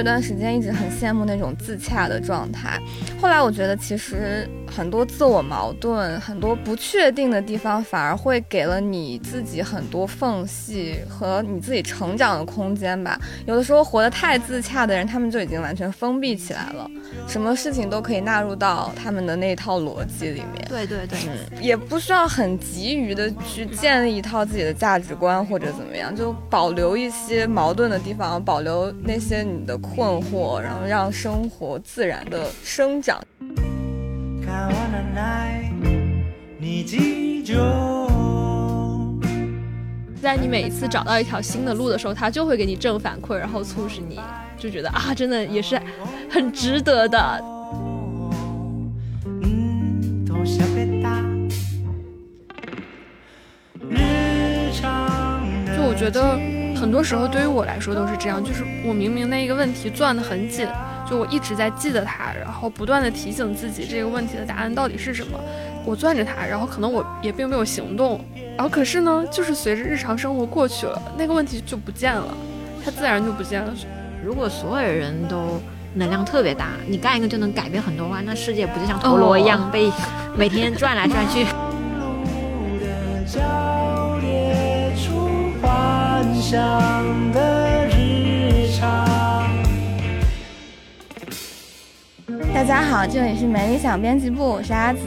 这段时间一直很羡慕那种自洽的状态，后来我觉得其实很多自我矛盾、很多不确定的地方，反而会给了你自己很多缝隙和你自己成长的空间吧。有的时候活得太自洽的人，他们就已经完全封闭起来了，什么事情都可以纳入到他们的那套逻辑里面。对对对，嗯，也不需要很急于的去建立一套自己的价值观或者怎么样，就保留一些矛盾的地方，保留那些你的困惑，然后让生活自然的生长。在你每一次找到一条新的路的时候，它就会给你正反馈，然后促使你就觉得啊，真的也是很值得的。就我觉得很多时候对于我来说都是这样，就是我明明那一个问题攥得很紧，就我一直在记得它，然后不断的提醒自己这个问题的答案到底是什么，我攥着它，然后可能我也并没有行动，然后可是呢，就是随着日常生活过去了，那个问题就不见了，它自然就不见了。如果所有人都能量特别大，你干一个就能改变很多话，那世界不就像陀螺一样被每天转来转去？大家好，这里是美理想编辑部，我是阿紫，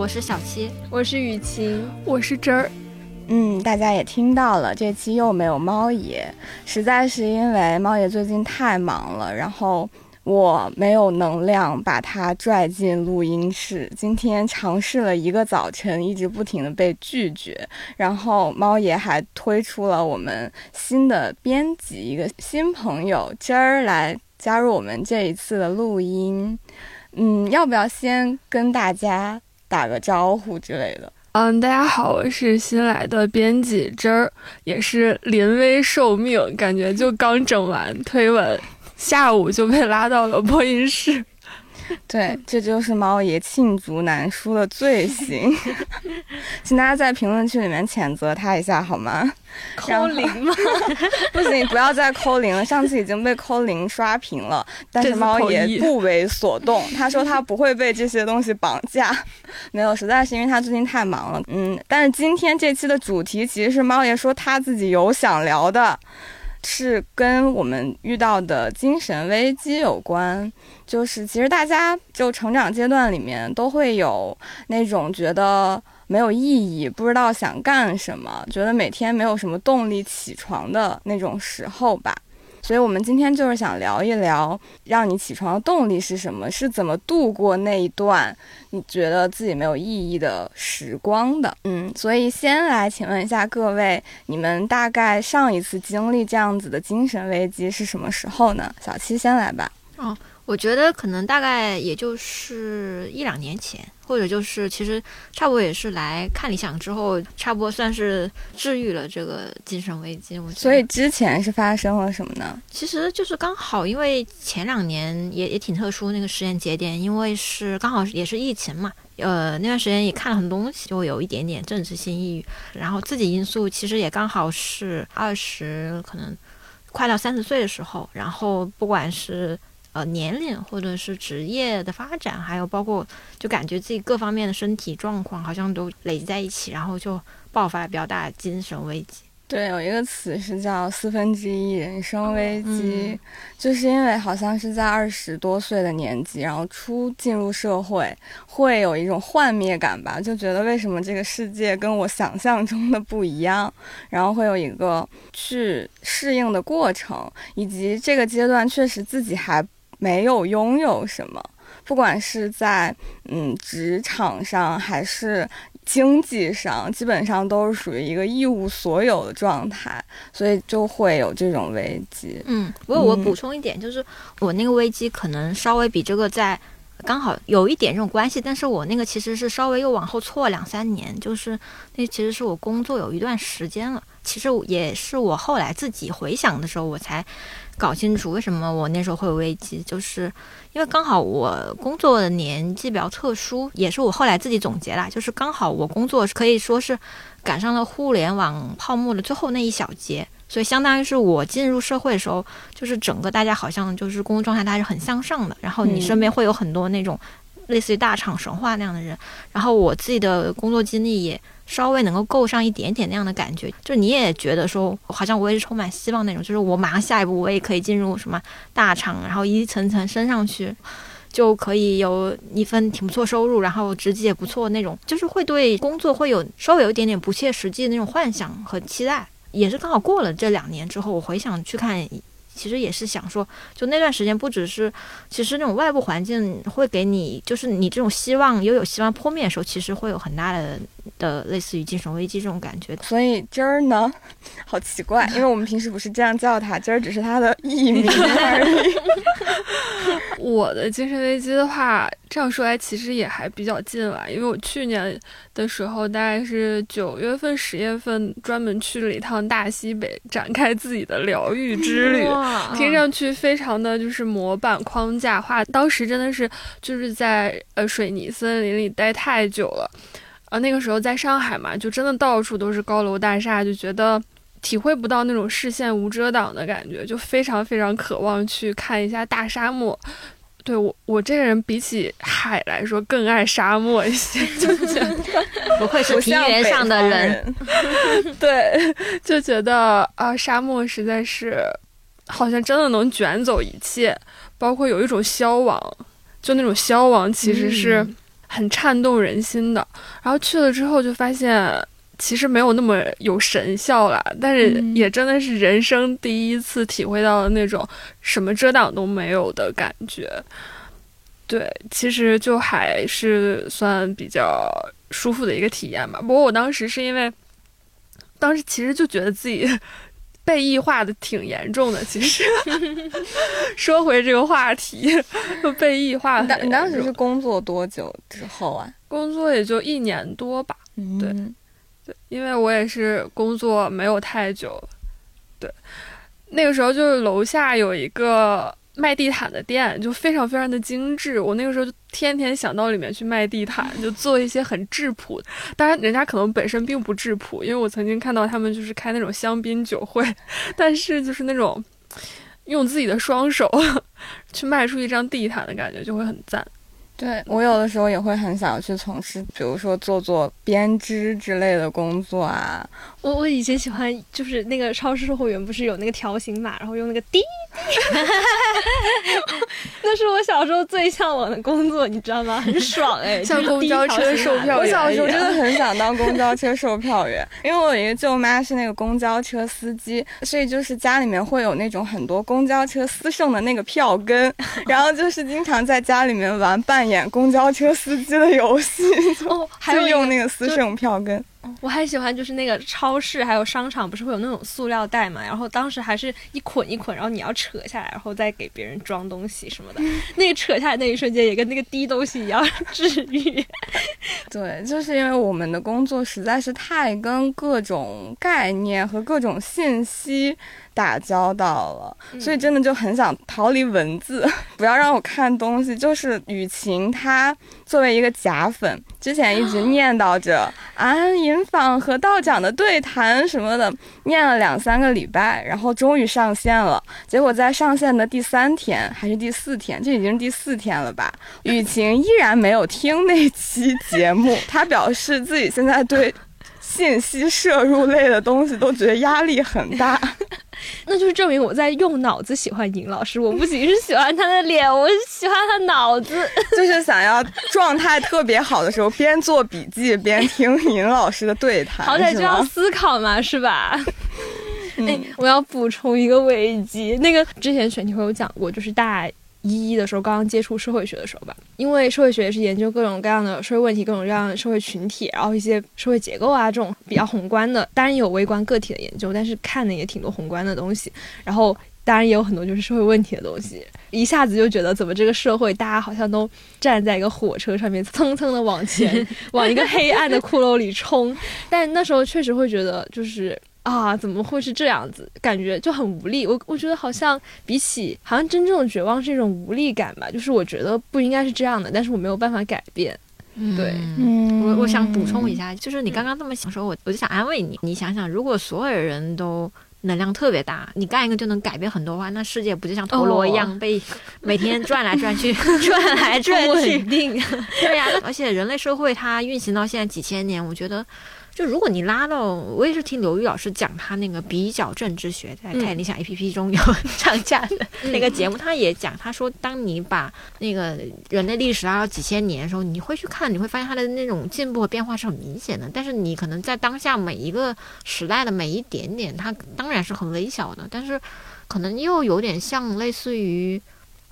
我是小七，我是雨晴，我是真儿。嗯，大家也听到了，这期又没有猫爷，实在是因为猫爷最近太忙了，然后我没有能量把他拽进录音室。今天尝试了一个早晨，一直不停的被拒绝，然后猫爷还推出了我们新的编辑，一个新朋友真儿来加入我们这一次的录音。嗯，要不要先跟大家打个招呼之类的？嗯，大家好，我是新来的编辑真儿，也是临危受命，感觉就刚整完推文，下午就被拉到了播音室。对，这就是猫爷罄竹难书的罪行，请大家在评论区里面谴责他一下好吗？扣零吗？不行，不要再扣零了。上次已经被扣零刷屏了，但是猫爷不为所动。他说他不会被这些东西绑架。没有，实在是因为他最近太忙了。嗯，但是今天这期的主题其实是猫爷说他自己有想聊的，是跟我们遇到的精神危机有关。就是其实大家就成长阶段里面都会有那种觉得。没有意义，不知道想干什么，觉得每天没有什么动力起床的那种时候吧。所以，我们今天就是想聊一聊，让你起床的动力是什么，是怎么度过那一段你觉得自己没有意义的时光的。嗯，所以先来请问一下各位，你们大概上一次经历这样子的精神危机是什么时候呢？小七先来吧。哦。我觉得可能大概也就是一两年前，或者就是其实差不多也是来看理想之后，差不多算是治愈了这个精神危机。所以之前是发生了什么呢？其实就是刚好，因为前两年也也挺特殊那个时间节点，因为是刚好也是疫情嘛，呃那段时间也看了很多东西，就有一点点政治性抑郁，然后自己因素其实也刚好是二十可能快到三十岁的时候，然后不管是。呃，年龄或者是职业的发展，还有包括就感觉自己各方面的身体状况好像都累积在一起，然后就爆发了比较大的精神危机。对，有一个词是叫四分之一人生危机，就是因为好像是在二十多岁的年纪，然后初进入社会，会有一种幻灭感吧，就觉得为什么这个世界跟我想象中的不一样，然后会有一个去适应的过程，以及这个阶段确实自己还。没有拥有什么，不管是在嗯职场上还是经济上，基本上都是属于一个一无所有的状态，所以就会有这种危机。嗯，不过我补充一点，就是我那个危机可能稍微比这个在刚好有一点这种关系，但是我那个其实是稍微又往后错两三年，就是那其实是我工作有一段时间了，其实也是我后来自己回想的时候我才。搞清楚为什么我那时候会有危机，就是因为刚好我工作的年纪比较特殊，也是我后来自己总结啦，就是刚好我工作可以说是赶上了互联网泡沫的最后那一小节，所以相当于是我进入社会的时候，就是整个大家好像就是工作状态，大家是很向上的。然后你身边会有很多那种类似于大厂神话那样的人。然后我自己的工作经历也稍微能够够上一点点那样的感觉，就你也觉得说，好像我也是充满希望那种，就是我马上下一步我也可以进入什么大厂，然后一层层升上去。就可以有一份挺不错收入，然后职级也不错那种，就是会对工作会有稍微有一点点不切实际的那种幻想和期待。也是刚好过了这两年之后，我回想去看，其实也是想说，就那段时间不只是，其实那种外部环境会给你，就是你这种希望又有希望破灭的时候，其实会有很大的的类似于精神危机这种感觉。所以今儿呢，好奇怪，因为我们平时不是这样叫他，今儿只是他的艺名而已。我的精神危机的话，这样说来其实也还比较近了，因为我去年的时候，大概是九月份、十月份，专门去了一趟大西北，展开自己的疗愈之旅。听上去非常的就是模板框架化，当时真的是就是在呃水泥森林里待太久了，啊，那个时候在上海嘛，就真的到处都是高楼大厦，就觉得。体会不到那种视线无遮挡的感觉，就非常非常渴望去看一下大沙漠。对我，我这个人比起海来说更爱沙漠一些，就觉得 不愧是平原上的人。对，就觉得啊，沙漠实在是好像真的能卷走一切，包括有一种消亡，就那种消亡其实是很颤动人心的。然后去了之后就发现。其实没有那么有神效了，但是也真的是人生第一次体会到了那种什么遮挡都没有的感觉。对，其实就还是算比较舒服的一个体验吧。不过我当时是因为，当时其实就觉得自己被异化的挺严重的。其实 说回这个话题，被异化。你当时是工作多久之后啊？工作也就一年多吧。对对。因为我也是工作没有太久，对，那个时候就是楼下有一个卖地毯的店，就非常非常的精致。我那个时候就天天想到里面去卖地毯，就做一些很质朴。当然，人家可能本身并不质朴，因为我曾经看到他们就是开那种香槟酒会，但是就是那种用自己的双手 去卖出一张地毯的感觉，就会很赞。对我有的时候也会很想去从事，比如说做做编织之类的工作啊。我我以前喜欢就是那个超市售货员，不是有那个条形码，然后用那个滴，那是我小时候最向往的工作，你知道吗？很爽哎，像公交车售票员。我小时候真的很想当公交车售票员，因为我有一个舅妈是那个公交车司机，所以就是家里面会有那种很多公交车私剩的那个票根，然后就是经常在家里面玩扮演公交车司机的游戏，哦，还有用那个私剩票根。我还喜欢就是那个超市还有商场，不是会有那种塑料袋嘛？然后当时还是一捆一捆，然后你要扯下来，然后再给别人装东西什么的。那个扯下来那一瞬间，也跟那个滴东西一样 治愈。对，就是因为我们的工作实在是太跟各种概念和各种信息。打交道了，所以真的就很想逃离文字，不要让我看东西。就是雨晴，她作为一个假粉，之前一直念叨着 啊，银坊和道长的对谈什么的，念了两三个礼拜，然后终于上线了。结果在上线的第三天还是第四天，这已经是第四天了吧？雨晴依然没有听那期节目，她表示自己现在对。信息摄入类的东西都觉得压力很大，那就是证明我在用脑子喜欢尹老师。我不仅是喜欢他的脸，我喜欢他脑子，就是想要状态特别好的时候边做笔记边听尹老师的对谈。好歹就要思考嘛，是吧？哎，我要补充一个危机，那个之前选题会有讲过，就是大。一一的时候，刚刚接触社会学的时候吧，因为社会学也是研究各种各样的社会问题、各种各样的社会群体，然后一些社会结构啊这种比较宏观的，当然也有微观个体的研究，但是看的也挺多宏观的东西。然后当然也有很多就是社会问题的东西，一下子就觉得怎么这个社会大家好像都站在一个火车上面，蹭蹭的往前 往一个黑暗的骷髅里冲，但那时候确实会觉得就是。啊，怎么会是这样子？感觉就很无力。我我觉得好像比起好像真正的绝望是一种无力感吧。就是我觉得不应该是这样的，但是我没有办法改变。对，嗯我我想补充一下，就是你刚刚这么想说，我我就想安慰你。你想想，如果所有人都能量特别大，你干一个就能改变很多话，那世界不就像陀螺一样被每天转来转去，转来转 去？定 对呀，而且人类社会它运行到现在几千年，我觉得。就如果你拉到，我也是听刘玉老师讲他那个比较政治学，在太理想 A P P 中有 上架的那个节目，他也讲，他说，当你把那个人类历史拉到几千年的时候，你会去看，你会发现它的那种进步和变化是很明显的。但是你可能在当下每一个时代的每一点点，它当然是很微小的，但是可能又有点像类似于，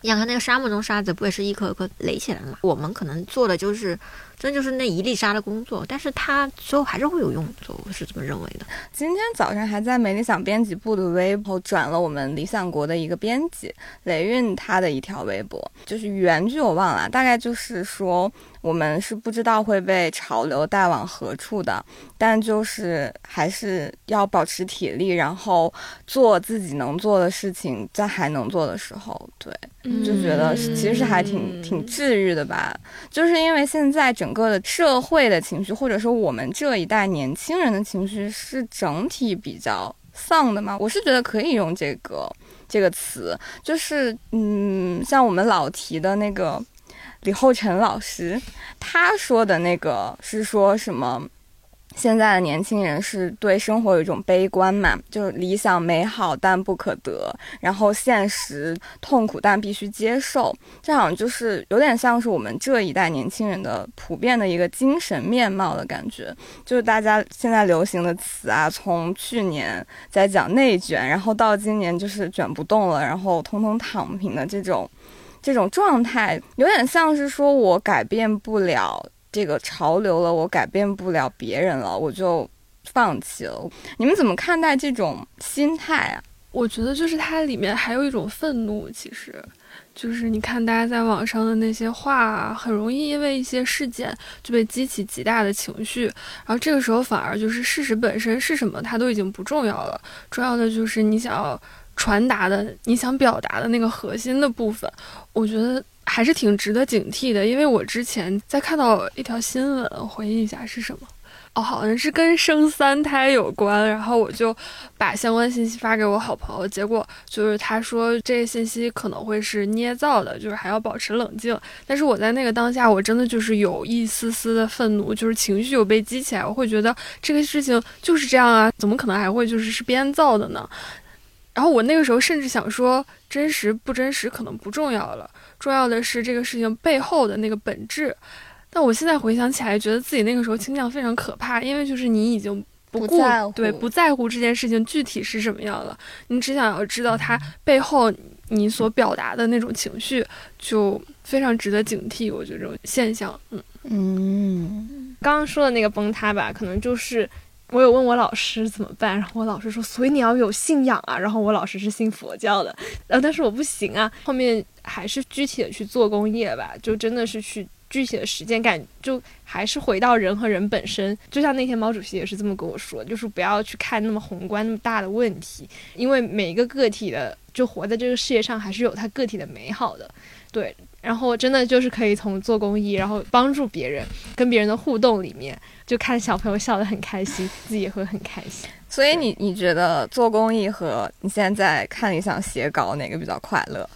你看那个沙漠中沙子不也是一颗颗垒起来吗？我们可能做的就是。真就是那一粒沙的工作，但是它最后还是会有用的，我是这么认为的。今天早上还在美理想编辑部的微博转了我们理想国的一个编辑雷运他的一条微博，就是原句我忘了，大概就是说。我们是不知道会被潮流带往何处的，但就是还是要保持体力，然后做自己能做的事情，在还能做的时候，对，就觉得其实是还挺挺治愈的吧。就是因为现在整整个的社会的情绪，或者说我们这一代年轻人的情绪是整体比较丧的吗。我是觉得可以用这个这个词，就是嗯，像我们老提的那个。李厚成老师，他说的那个是说什么？现在的年轻人是对生活有一种悲观嘛，就是理想美好但不可得，然后现实痛苦但必须接受。这好像就是有点像是我们这一代年轻人的普遍的一个精神面貌的感觉。就是大家现在流行的词啊，从去年在讲内卷，然后到今年就是卷不动了，然后通通躺平的这种。这种状态有点像是说，我改变不了这个潮流了，我改变不了别人了，我就放弃了。你们怎么看待这种心态啊？我觉得就是它里面还有一种愤怒，其实就是你看大家在网上的那些话，很容易因为一些事件就被激起极大的情绪，然后这个时候反而就是事实本身是什么，它都已经不重要了，重要的就是你想要。传达的你想表达的那个核心的部分，我觉得还是挺值得警惕的。因为我之前在看到一条新闻，回忆一下是什么？哦，好像是跟生三胎有关。然后我就把相关信息发给我好朋友，结果就是他说这些信息可能会是捏造的，就是还要保持冷静。但是我在那个当下，我真的就是有一丝丝的愤怒，就是情绪有被激起来。我会觉得这个事情就是这样啊，怎么可能还会就是是编造的呢？然后我那个时候甚至想说，真实不真实可能不重要了，重要的是这个事情背后的那个本质。但我现在回想起来，觉得自己那个时候倾向非常可怕，因为就是你已经不顾对不在乎这件事情具体是什么样了，你只想要知道它背后你所表达的那种情绪，就非常值得警惕。我觉得这种现象，嗯嗯，刚刚说的那个崩塌吧，可能就是。我有问我老师怎么办，然后我老师说，所以你要有信仰啊。然后我老师是信佛教的，然呃，但是我不行啊。后面还是具体的去做工业吧，就真的是去具体的实践，感就还是回到人和人本身。就像那天毛主席也是这么跟我说，就是不要去看那么宏观那么大的问题，因为每一个个体的就活在这个世界上，还是有他个体的美好的，对。然后真的就是可以从做公益，然后帮助别人，跟别人的互动里面，就看小朋友笑得很开心，自己也会很开心。所以你你觉得做公益和你现在看理想写稿哪个比较快乐？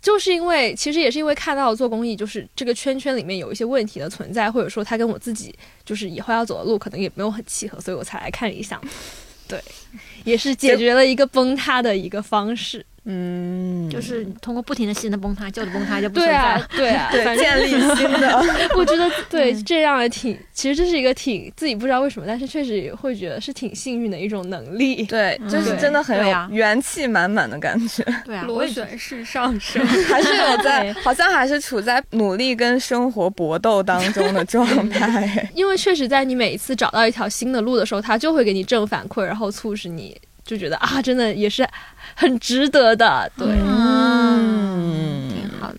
就是因为其实也是因为看到做公益，就是这个圈圈里面有一些问题的存在，或者说他跟我自己就是以后要走的路可能也没有很契合，所以我才来看理想。对，也是解决了一个崩塌的一个方式。嗯，就是通过不停的新的崩塌，旧的崩塌就不存在。对啊，对啊，建立新的。我觉得对，这样也挺，其实这是一个挺自己不知道为什么，但是确实会觉得是挺幸运的一种能力。对，就是真的很有元气满满的感觉。对啊，螺旋式上升，还是有在，好像还是处在努力跟生活搏斗当中的状态。因为确实在你每一次找到一条新的路的时候，它就会给你正反馈，然后促使你。就觉得啊，真的也是很值得的，对，嗯，挺好的。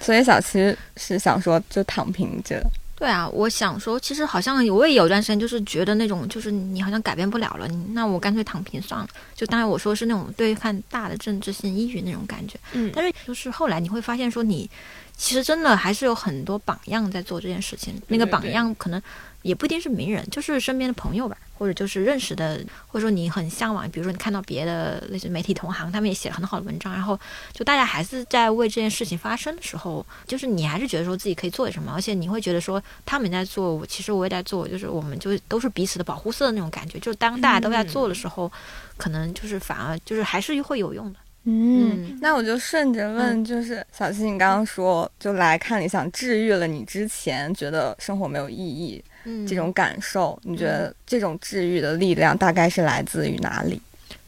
所以小七是想说，就躺平着。对啊，我想说，其实好像我也有段时间就是觉得那种，就是你好像改变不了了，那我干脆躺平算了。就当然我说是那种对抗大的政治性抑郁那种感觉。嗯，但是就是后来你会发现说你。其实真的还是有很多榜样在做这件事情。那个榜样可能也不一定是名人，就是身边的朋友吧，或者就是认识的，或者说你很向往，比如说你看到别的那些媒体同行，他们也写了很好的文章，然后就大家还是在为这件事情发生的时候，就是你还是觉得说自己可以做点什么，而且你会觉得说他们在做，我其实我也在做，就是我们就都是彼此的保护色的那种感觉。就是当大家都在做的时候，可能就是反而就是还是会有用的。嗯，那我就顺着问，就是小七，你刚刚说就来看理想治愈了你之前觉得生活没有意义嗯这种感受，你觉得这种治愈的力量大概是来自于哪里？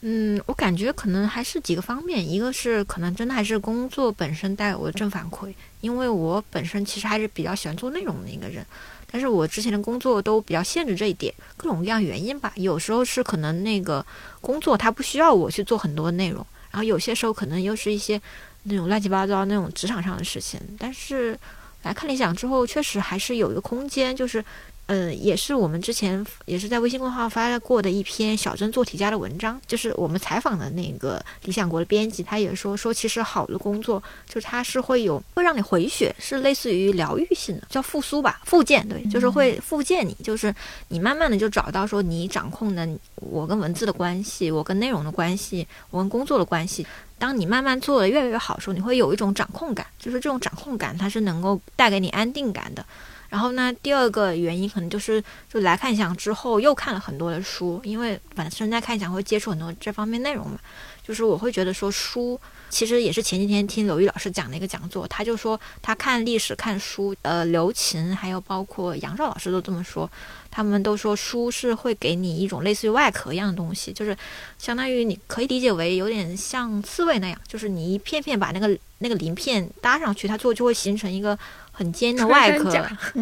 嗯，我感觉可能还是几个方面，一个是可能真的还是工作本身带给我的正反馈，因为我本身其实还是比较喜欢做内容的一个人，但是我之前的工作都比较限制这一点，各种各样原因吧，有时候是可能那个工作它不需要我去做很多内容。然后有些时候可能又是一些那种乱七八糟那种职场上的事情，但是来看理想之后，确实还是有一个空间，就是。嗯，也是我们之前也是在微信公众号发过的一篇小镇做题家的文章，就是我们采访的那个理想国的编辑，他也说说其实好的工作就是它是会有会让你回血，是类似于疗愈性的，叫复苏吧，复健，对，就是会复健你，就是你慢慢的就找到说你掌控的我跟文字的关系，我跟内容的关系，我跟工作的关系，当你慢慢做的越来越好的时候，你会有一种掌控感，就是这种掌控感它是能够带给你安定感的。然后呢，第二个原因可能就是，就来看想之后又看了很多的书，因为本身在看想会接触很多这方面内容嘛。就是我会觉得说书，其实也是前几天听刘玉老师讲的一个讲座，他就说他看历史看书，呃，刘琴还有包括杨照老师都这么说，他们都说书是会给你一种类似于外壳一样的东西，就是相当于你可以理解为有点像刺猬那样，就是你一片片把那个那个鳞片搭上去，它最后就会形成一个。很尖的外壳，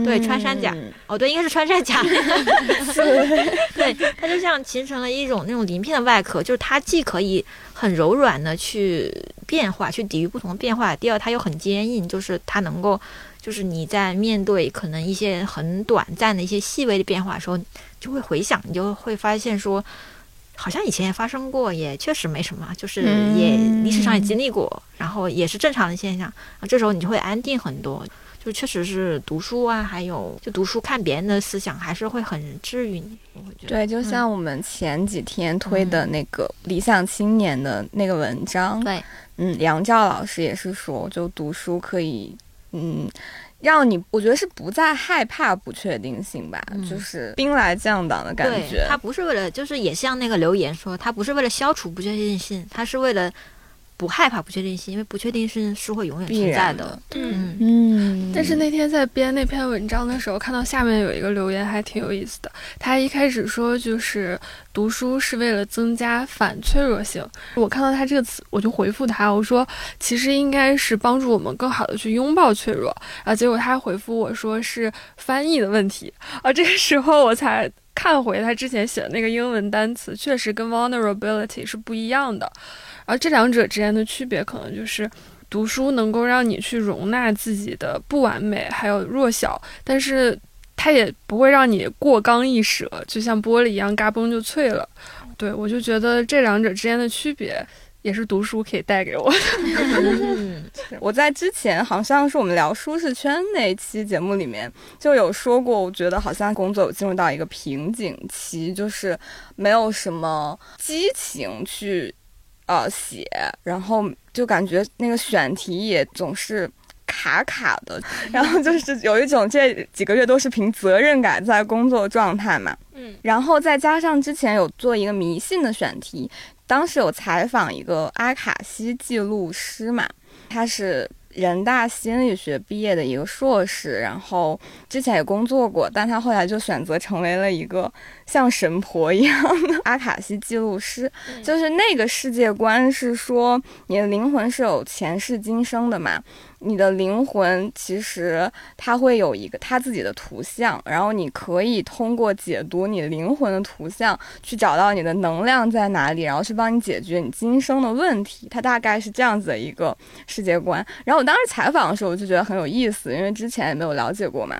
对穿山甲，哦对，应该是穿山甲，对，它就像形成了一种那种鳞片的外壳，就是它既可以很柔软的去变化，去抵御不同的变化，第二它又很坚硬，就是它能够，就是你在面对可能一些很短暂的一些细微的变化的时候，就会回想，你就会发现说，好像以前也发生过，也确实没什么，就是也历史上也经历过，然后也是正常的现象，这时候你就会安定很多。就确实是读书啊，还有就读书看别人的思想，还是会很治愈你。我会觉得对，就像我们前几天推的那个理想青年的那个文章，对，嗯，杨照老师也是说，就读书可以，嗯，让你我觉得是不再害怕不确定性吧，就是兵来将挡的感觉。他不是为了，就是也像那个留言说，他不是为了消除不确定性，他是为了。不害怕不确定性，因为不确定性是会永远存在的。嗯嗯。但是那天在编那篇文章的时候，看到下面有一个留言，还挺有意思的。他一开始说，就是读书是为了增加反脆弱性。我看到他这个词，我就回复他，我说其实应该是帮助我们更好的去拥抱脆弱。啊，结果他回复我说是翻译的问题。啊，这个时候我才看回他之前写的那个英文单词，确实跟 vulnerability 是不一样的。而这两者之间的区别，可能就是读书能够让你去容纳自己的不完美，还有弱小，但是它也不会让你过刚易折，就像玻璃一样嘎嘣就脆了。对我就觉得这两者之间的区别，也是读书可以带给我的。我在之前好像是我们聊舒适圈那期节目里面就有说过，我觉得好像工作有进入到一个瓶颈期，就是没有什么激情去。呃，写，然后就感觉那个选题也总是卡卡的，然后就是有一种这几个月都是凭责任感在工作状态嘛。嗯，然后再加上之前有做一个迷信的选题，当时有采访一个阿卡西记录师嘛，他是。人大心理学毕业的一个硕士，然后之前也工作过，但他后来就选择成为了一个像神婆一样的阿卡西记录师。就是那个世界观是说，你的灵魂是有前世今生的嘛。你的灵魂其实它会有一个它自己的图像，然后你可以通过解读你灵魂的图像，去找到你的能量在哪里，然后去帮你解决你今生的问题。它大概是这样子的一个世界观。然后我当时采访的时候，我就觉得很有意思，因为之前也没有了解过嘛。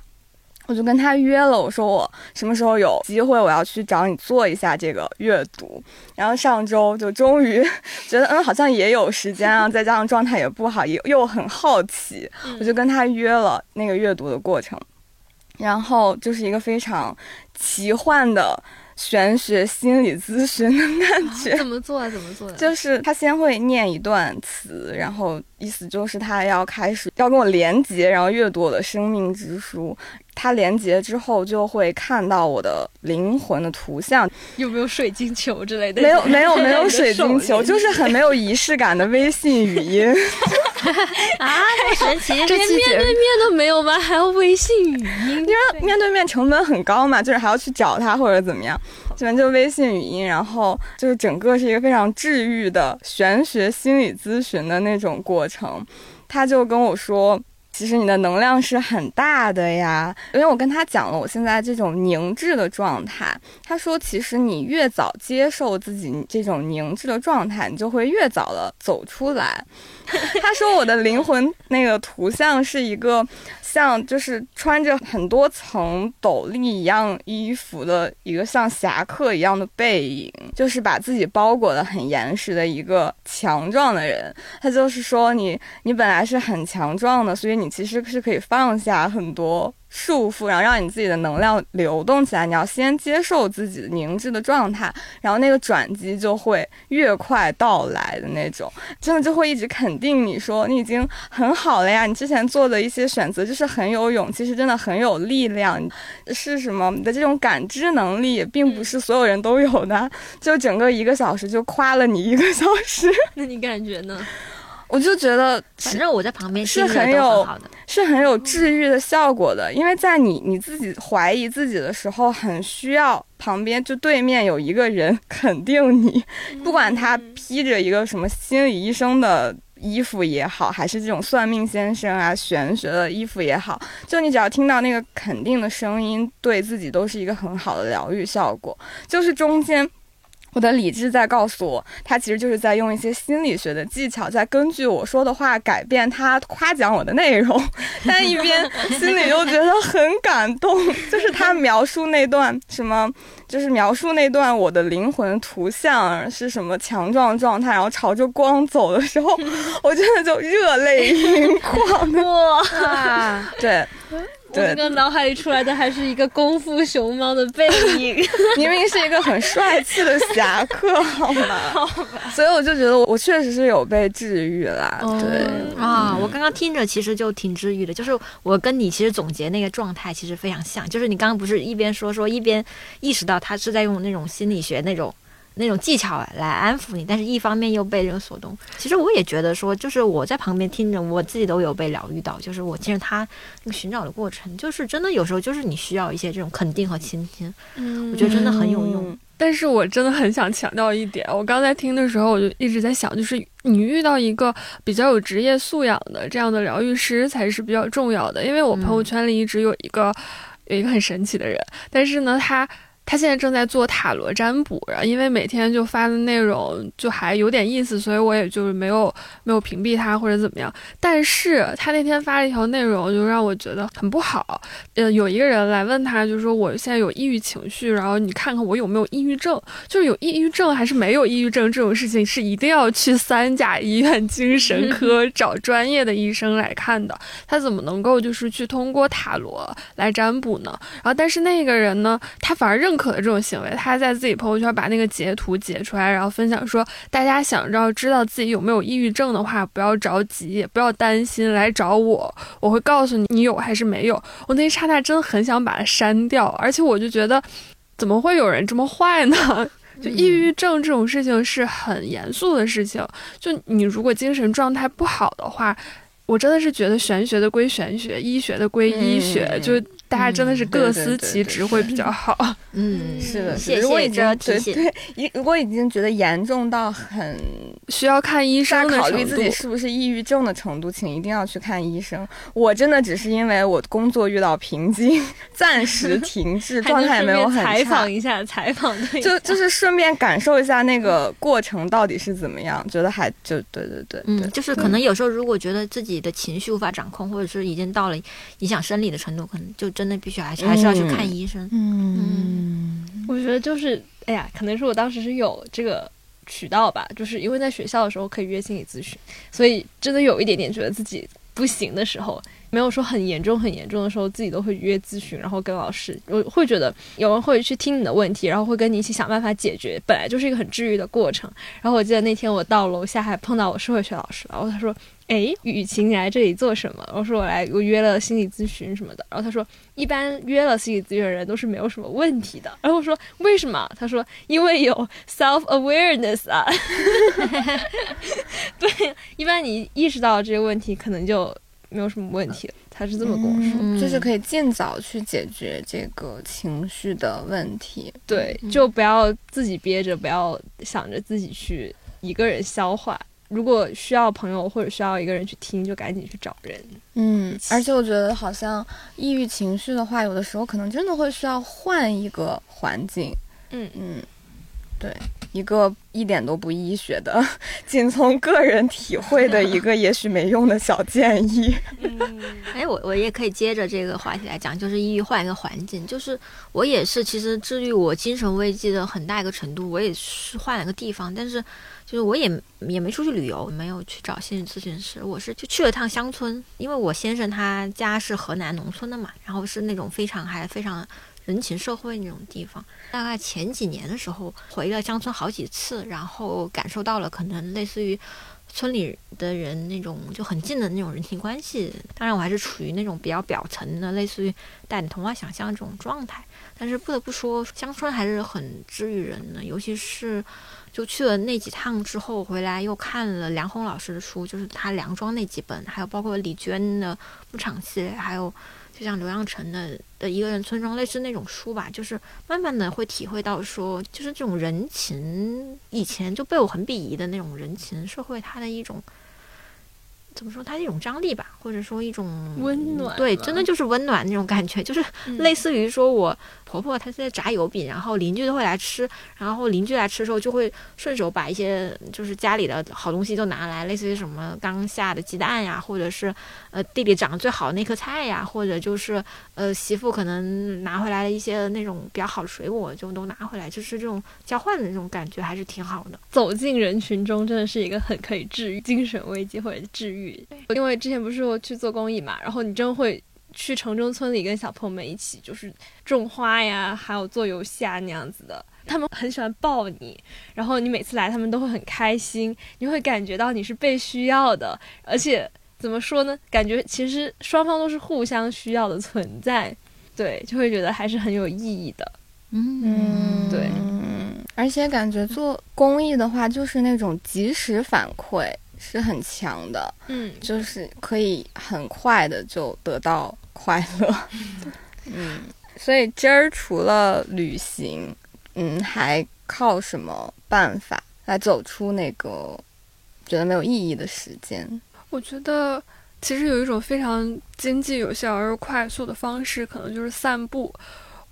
我就跟他约了，我说我什么时候有机会，我要去找你做一下这个阅读。然后上周就终于 觉得，嗯，好像也有时间啊，再加上状态也不好，也又很好奇，我就跟他约了那个阅读的过程。然后就是一个非常奇幻的。玄学心理咨询的感觉，怎么做啊？怎么做？就是他先会念一段词，然后意思就是他要开始要跟我连接，然后阅读我的生命之书。他连接之后就会看到我的灵魂的图像，有没有水晶球之类的？没有，没有，没有水晶球，就是很没有仪式感的微信语音。啊，太神奇！连面对面都没有吗？还要微信语音？因为面对面成本很高嘛，就是还要去找他或者怎么样，基本就微信语音，然后就是整个是一个非常治愈的玄学心理咨询的那种过程。他就跟我说。其实你的能量是很大的呀，因为我跟他讲了我现在这种凝滞的状态。他说，其实你越早接受自己这种凝滞的状态，你就会越早的走出来。他说，我的灵魂那个图像是一个。像就是穿着很多层斗笠一样衣服的一个像侠客一样的背影，就是把自己包裹的很严实的一个强壮的人。他就是说你，你本来是很强壮的，所以你其实是可以放下很多。束缚，然后让你自己的能量流动起来。你要先接受自己凝滞的状态，然后那个转机就会越快到来的那种。真的就会一直肯定你说你已经很好了呀，你之前做的一些选择就是很有勇气，是真的很有力量。是什么？你的这种感知能力并不是所有人都有的。就整个一个小时就夸了你一个小时，那你感觉呢？我就觉得，反正我在旁边是很有，是很有治愈的效果的。因为在你你自己怀疑自己的时候，很需要旁边就对面有一个人 肯定你，不管他披着一个什么心理医生的衣服也好，还是这种算命先生啊、玄学的衣服也好，就你只要听到那个肯定的声音，对自己都是一个很好的疗愈效果。就是中间。我的理智在告诉我，他其实就是在用一些心理学的技巧，在根据我说的话改变他夸奖我的内容，但一边 心里又觉得很感动。就是他描述那段什么，就是描述那段我的灵魂图像是什么强壮状态，然后朝着光走的时候，我真的就热泪盈眶。哇，对。我这个脑海里出来的还是一个功夫熊猫的背影，明明是一个很帅气的侠客，好吗？好吧。所以我就觉得我确实是有被治愈啦。对啊，我刚刚听着其实就挺治愈的，就是我跟你其实总结那个状态其实非常像，就是你刚刚不是一边说说一边意识到他是在用那种心理学那种。那种技巧来安抚你，但是一方面又被人所动。其实我也觉得说，就是我在旁边听着，我自己都有被疗愈到。就是我听着他那个寻找的过程，就是真的有时候就是你需要一些这种肯定和倾听。嗯，我觉得真的很有用。但是我真的很想强调一点，我刚才听的时候，我就一直在想，就是你遇到一个比较有职业素养的这样的疗愈师才是比较重要的。因为我朋友圈里一直有一个有一个很神奇的人，但是呢，他。他现在正在做塔罗占卜，然后因为每天就发的内容就还有点意思，所以我也就是没有没有屏蔽他或者怎么样。但是他那天发了一条内容，就让我觉得很不好。呃，有一个人来问他，就说我现在有抑郁情绪，然后你看看我有没有抑郁症？就是有抑郁症还是没有抑郁症这种事情，是一定要去三甲医院精神科找专业的医生来看的。他怎么能够就是去通过塔罗来占卜呢？然后，但是那个人呢，他反而认。可的这种行为，他在自己朋友圈把那个截图截出来，然后分享说：“大家想要知道自己有没有抑郁症的话，不要着急，也不要担心，来找我，我会告诉你你有还是没有。”我那一刹那真的很想把它删掉，而且我就觉得，怎么会有人这么坏呢？就抑郁症这种事情是很严肃的事情，就你如果精神状态不好的话，我真的是觉得玄学的归玄学，医学的归医学，就。大家真的是各司其职会比较好。嗯，是的，谢谢这提醒。对，一如果已经觉得严重到很需要看医生，考虑自己是不是抑郁症的程度，请一定要去看医生。我真的只是因为我工作遇到瓶颈，暂时 停滞，状态没有很差。采访一下，采访对，就就是顺便感受一下那个过程到底是怎么样，觉得还就对对对，嗯，就是可能有时候如果觉得自己的情绪无法掌控，或者是已经到了影响生理的程度，可能就。真的必须还是还是要去看医生。嗯，我觉得就是，哎呀，可能是我当时是有这个渠道吧，就是因为在学校的时候可以约心理咨询，所以真的有一点点觉得自己不行的时候。没有说很严重很严重的时候，自己都会约咨询，然后跟老师，我会觉得有人会去听你的问题，然后会跟你一起想办法解决，本来就是一个很治愈的过程。然后我记得那天我到楼下还碰到我社会学老师，然后他说：“哎，雨晴，你来这里做什么？”我说：“我来，我约了心理咨询什么的。”然后他说：“一般约了心理咨询的人都是没有什么问题的。”然后我说：“为什么？”他说：“因为有 self awareness 啊。” 对，一般你意识到这个问题，可能就。没有什么问题，他是这么跟我说，就是可以尽早去解决这个情绪的问题。对，就不要自己憋着，不要想着自己去一个人消化。如果需要朋友或者需要一个人去听，就赶紧去找人。嗯，而且我觉得好像抑郁情绪的话，有的时候可能真的会需要换一个环境。嗯嗯，对。一个一点都不医学的，仅从个人体会的一个也许没用的小建议。哎，我我也可以接着这个话题来讲，就是抑郁换一个环境，就是我也是，其实治愈我精神危机的很大一个程度，我也是换了个地方，但是就是我也也没出去旅游，没有去找心理咨询师，我是就去了趟乡村，因为我先生他家是河南农村的嘛，然后是那种非常还非常。人情社会那种地方，大概前几年的时候回了乡村好几次，然后感受到了可能类似于村里的人那种就很近的那种人情关系。当然，我还是处于那种比较表层的，类似于带你童话想象这种状态。但是不得不说，乡村还是很治愈人的，尤其是就去了那几趟之后回来，又看了梁红老师的书，就是他梁庄那几本，还有包括李娟的牧场系列，还有。就像刘亮程的的一个人村庄，类似那种书吧，就是慢慢的会体会到说，就是这种人情，以前就被我很鄙夷的那种人情社会，它的一种。怎么说？它是一种张力吧，或者说一种温暖。对，真的就是温暖那种感觉，就是类似于说我婆婆她现在炸油饼，然后邻居都会来吃，然后邻居来吃的时候就会顺手把一些就是家里的好东西都拿来，类似于什么刚下的鸡蛋呀，或者是呃地里长得最好的那颗菜呀，或者就是呃媳妇可能拿回来的一些那种比较好的水果就都拿回来，就是这种交换的那种感觉还是挺好的。走进人群中真的是一个很可以治愈精神危机或者治愈。因为之前不是说去做公益嘛，然后你真会去城中村里跟小朋友们一起，就是种花呀，还有做游戏啊那样子的。他们很喜欢抱你，然后你每次来，他们都会很开心，你会感觉到你是被需要的，而且怎么说呢？感觉其实双方都是互相需要的存在，对，就会觉得还是很有意义的。嗯，对，而且感觉做公益的话，就是那种及时反馈。是很强的，嗯，就是可以很快的就得到快乐，嗯，所以今儿除了旅行，嗯，还靠什么办法来走出那个觉得没有意义的时间？我觉得其实有一种非常经济有效而又快速的方式，可能就是散步。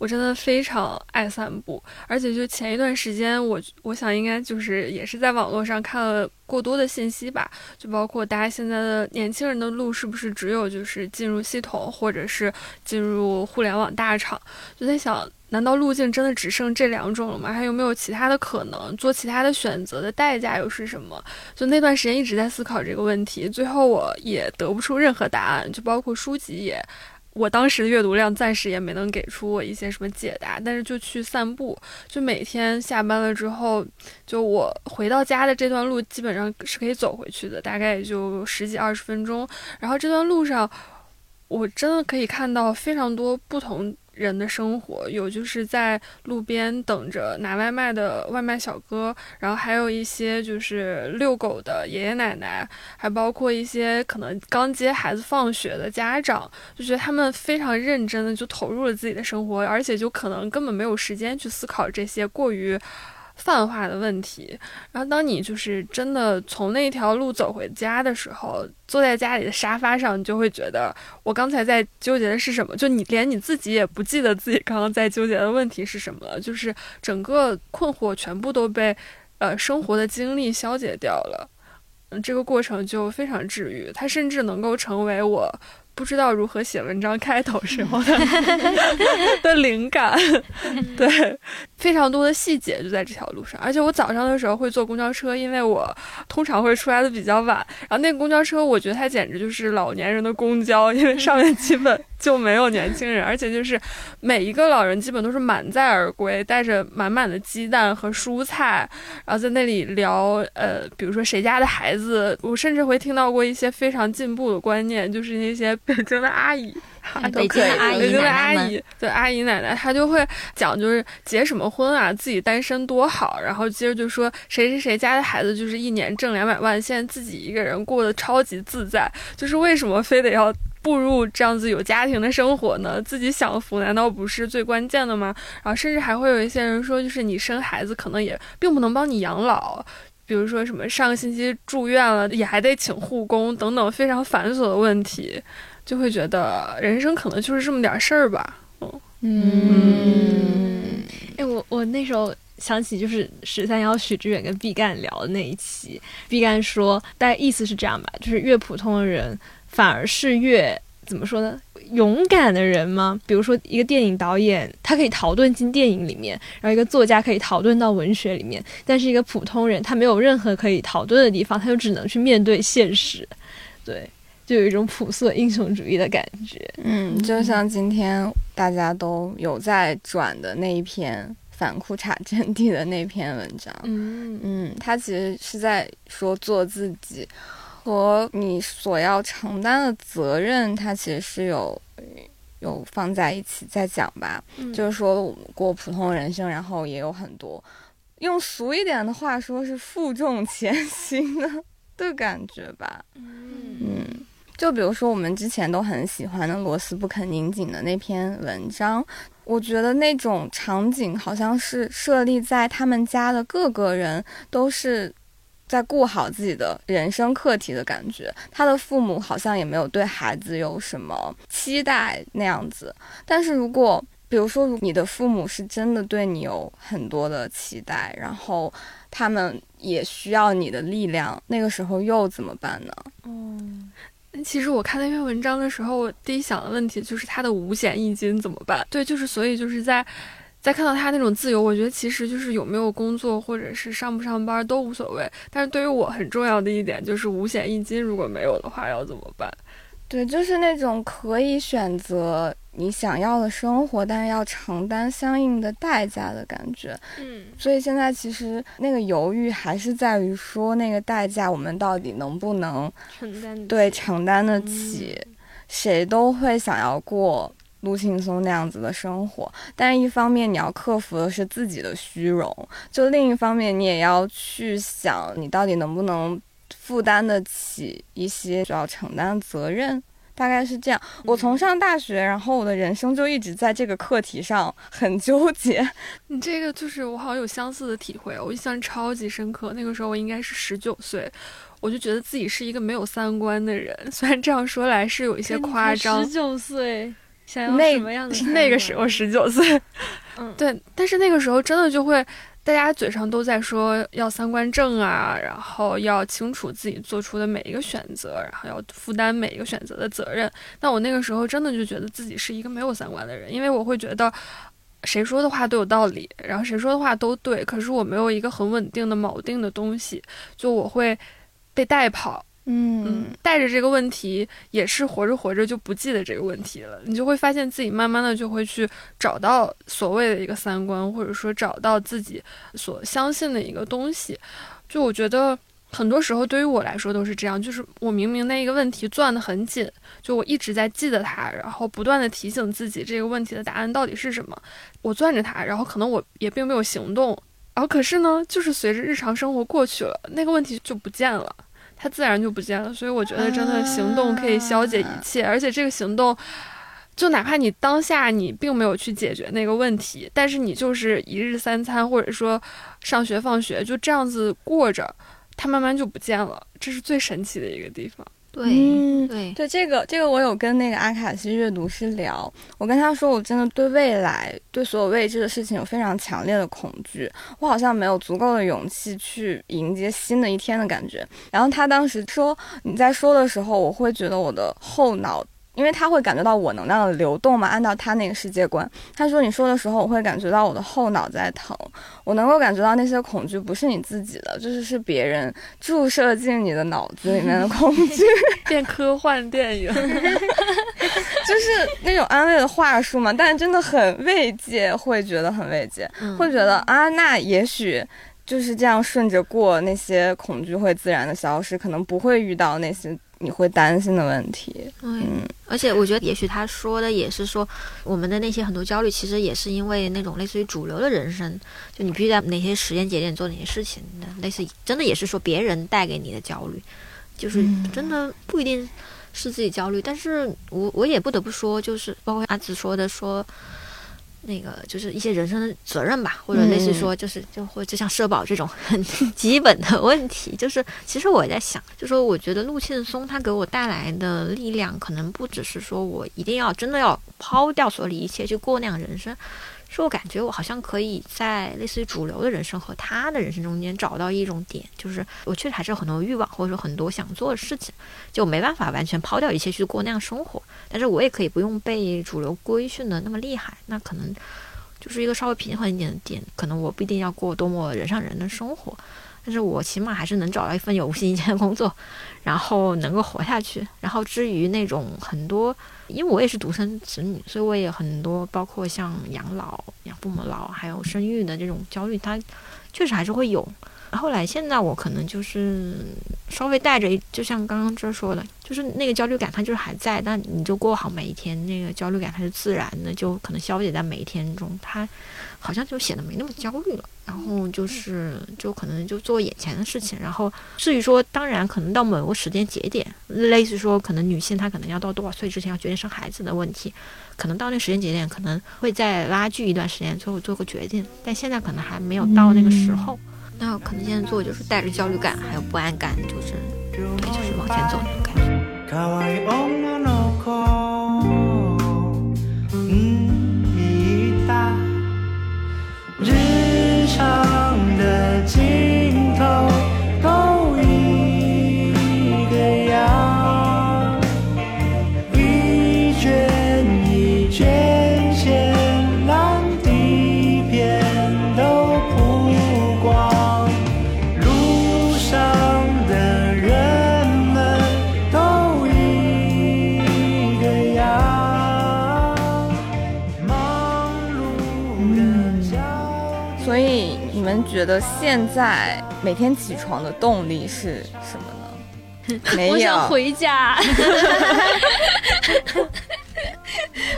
我真的非常爱散步，而且就前一段时间，我我想应该就是也是在网络上看了过多的信息吧，就包括大家现在的年轻人的路是不是只有就是进入系统，或者是进入互联网大厂，就在想，难道路径真的只剩这两种了吗？还有没有其他的可能？做其他的选择的代价又是什么？就那段时间一直在思考这个问题，最后我也得不出任何答案，就包括书籍也。我当时的阅读量暂时也没能给出我一些什么解答，但是就去散步，就每天下班了之后，就我回到家的这段路基本上是可以走回去的，大概也就十几二十分钟。然后这段路上，我真的可以看到非常多不同。人的生活有就是在路边等着拿外卖的外卖小哥，然后还有一些就是遛狗的爷爷奶奶，还包括一些可能刚接孩子放学的家长，就觉得他们非常认真的就投入了自己的生活，而且就可能根本没有时间去思考这些过于。泛化的问题，然后当你就是真的从那条路走回家的时候，坐在家里的沙发上，你就会觉得我刚才在纠结的是什么？就你连你自己也不记得自己刚刚在纠结的问题是什么了，就是整个困惑全部都被呃生活的经历消解掉了。嗯，这个过程就非常治愈，它甚至能够成为我不知道如何写文章开头时候的 的灵感，对，非常多的细节就在这条路上。而且我早上的时候会坐公交车，因为我通常会出来的比较晚。然后那个公交车，我觉得它简直就是老年人的公交，因为上面基本就没有年轻人，而且就是每一个老人基本都是满载而归，带着满满的鸡蛋和蔬菜，然后在那里聊，呃，比如说谁家的孩子，我甚至会听到过一些非常进步的观念，就是那些。北京的阿姨，北京的阿姨，北京的阿姨，对阿姨奶奶，她就会讲，就是结什么婚啊，自己单身多好。然后接着就说，谁谁谁家的孩子就是一年挣两百万，现在自己一个人过得超级自在。就是为什么非得要步入这样子有家庭的生活呢？自己享福难道不是最关键的吗？然后甚至还会有一些人说，就是你生孩子可能也并不能帮你养老。比如说什么上个星期住院了，也还得请护工等等非常繁琐的问题。就会觉得人生可能就是这么点事儿吧，嗯。嗯，哎，我我那时候想起就是十三幺许知远跟毕赣聊的那一期，毕赣说大概意思是这样吧，就是越普通的人反而是越怎么说呢，勇敢的人吗？比如说一个电影导演，他可以逃遁进电影里面，然后一个作家可以逃遁到文学里面，但是一个普通人他没有任何可以逃遁的地方，他就只能去面对现实，对。就有一种朴素英雄主义的感觉，嗯，就像今天大家都有在转的那一篇反裤衩阵地的那篇文章，嗯。嗯，他其实是在说做自己和你所要承担的责任，他其实是有有放在一起在讲吧，就是说过普通人生，然后也有很多用俗一点的话说是负重前行的 的感觉吧，嗯。就比如说我们之前都很喜欢的罗斯不肯拧紧的那篇文章，我觉得那种场景好像是设立在他们家的各个人都是在顾好自己的人生课题的感觉。他的父母好像也没有对孩子有什么期待那样子。但是如果比如说你的父母是真的对你有很多的期待，然后他们也需要你的力量，那个时候又怎么办呢？嗯。其实我看那篇文章的时候，我第一想的问题就是他的五险一金怎么办？对，就是所以就是在，在看到他那种自由，我觉得其实就是有没有工作或者是上不上班都无所谓。但是对于我很重要的一点就是五险一金如果没有的话要怎么办？对，就是那种可以选择。你想要的生活，但是要承担相应的代价的感觉。嗯，所以现在其实那个犹豫还是在于说，那个代价我们到底能不能承担？对，承担得起。谁都会想要过陆庆松那样子的生活，但是一方面你要克服的是自己的虚荣，就另一方面你也要去想，你到底能不能负担得起一些需要承担责任。大概是这样。我从上大学，然后我的人生就一直在这个课题上很纠结。你这个就是我好像有相似的体会，我印象超级深刻。那个时候我应该是十九岁，我就觉得自己是一个没有三观的人。虽然这样说来是有一些夸张。十九岁想要什么样的？那个时候十九岁，嗯，对。但是那个时候真的就会。大家嘴上都在说要三观正啊，然后要清楚自己做出的每一个选择，然后要负担每一个选择的责任。那我那个时候真的就觉得自己是一个没有三观的人，因为我会觉得谁说的话都有道理，然后谁说的话都对，可是我没有一个很稳定的锚定的东西，就我会被带跑。嗯，带着这个问题，也是活着活着就不记得这个问题了。你就会发现自己慢慢的就会去找到所谓的一个三观，或者说找到自己所相信的一个东西。就我觉得很多时候对于我来说都是这样，就是我明明那一个问题攥得很紧，就我一直在记得它，然后不断的提醒自己这个问题的答案到底是什么。我攥着它，然后可能我也并没有行动，然后可是呢，就是随着日常生活过去了，那个问题就不见了。它自然就不见了，所以我觉得真的行动可以消解一切，而且这个行动，就哪怕你当下你并没有去解决那个问题，但是你就是一日三餐或者说上学放学就这样子过着，它慢慢就不见了，这是最神奇的一个地方。对对对，这个这个我有跟那个阿卡西阅读师聊，我跟他说我真的对未来对所有未知的事情有非常强烈的恐惧，我好像没有足够的勇气去迎接新的一天的感觉。然后他当时说你在说的时候，我会觉得我的后脑因为他会感觉到我能量的流动嘛，按照他那个世界观，他说你说的时候，我会感觉到我的后脑在疼，我能够感觉到那些恐惧不是你自己的，就是是别人注射进你的脑子里面的恐惧，变科幻电影，就是那种安慰的话术嘛，但是真的很慰藉，会觉得很慰藉，会觉得啊，那也许就是这样顺着过，那些恐惧会自然的消失，可能不会遇到那些。你会担心的问题，嗯，而且我觉得，也许他说的也是说，我们的那些很多焦虑，其实也是因为那种类似于主流的人生，就你必须在哪些时间节点做哪些事情的，类似真的也是说别人带给你的焦虑，就是真的不一定是自己焦虑，但是我我也不得不说，就是包括阿紫说的说。那个就是一些人生的责任吧，或者类似说，就是就或就像社保这种很基本的问题，就是其实我在想，就说我觉得陆庆松他给我带来的力量，可能不只是说我一定要真的要抛掉所有的一切去过那样人生。是我感觉我好像可以在类似于主流的人生和他的人生中间找到一种点，就是我确实还是有很多欲望，或者说很多想做的事情，就没办法完全抛掉一切去过那样生活。但是我也可以不用被主流规训的那么厉害，那可能就是一个稍微平衡一点的点。可能我不一定要过多么人上人的生活，但是我起码还是能找到一份有薪钱的工作，然后能够活下去。然后至于那种很多。因为我也是独生子女，所以我也很多，包括像养老、养父母老，还有生育的这种焦虑，它确实还是会有。后来现在我可能就是稍微带着一，就像刚刚这说的，就是那个焦虑感，它就是还在，但你就过好每一天，那个焦虑感它是自然的，就可能消解在每一天中，它好像就显得没那么焦虑了。然后就是就可能就做眼前的事情。然后至于说，当然可能到某个时间节点，类似说可能女性她可能要到多少岁之前要决定生孩子的问题，可能到那个时间节点可能会再拉锯一段时间，最后做个决定。但现在可能还没有到那个时候。那可能现在做就是带着焦虑感，还有不安感，就是就是往前走那种感觉。觉得现在每天起床的动力是什么呢？没有，我想回家。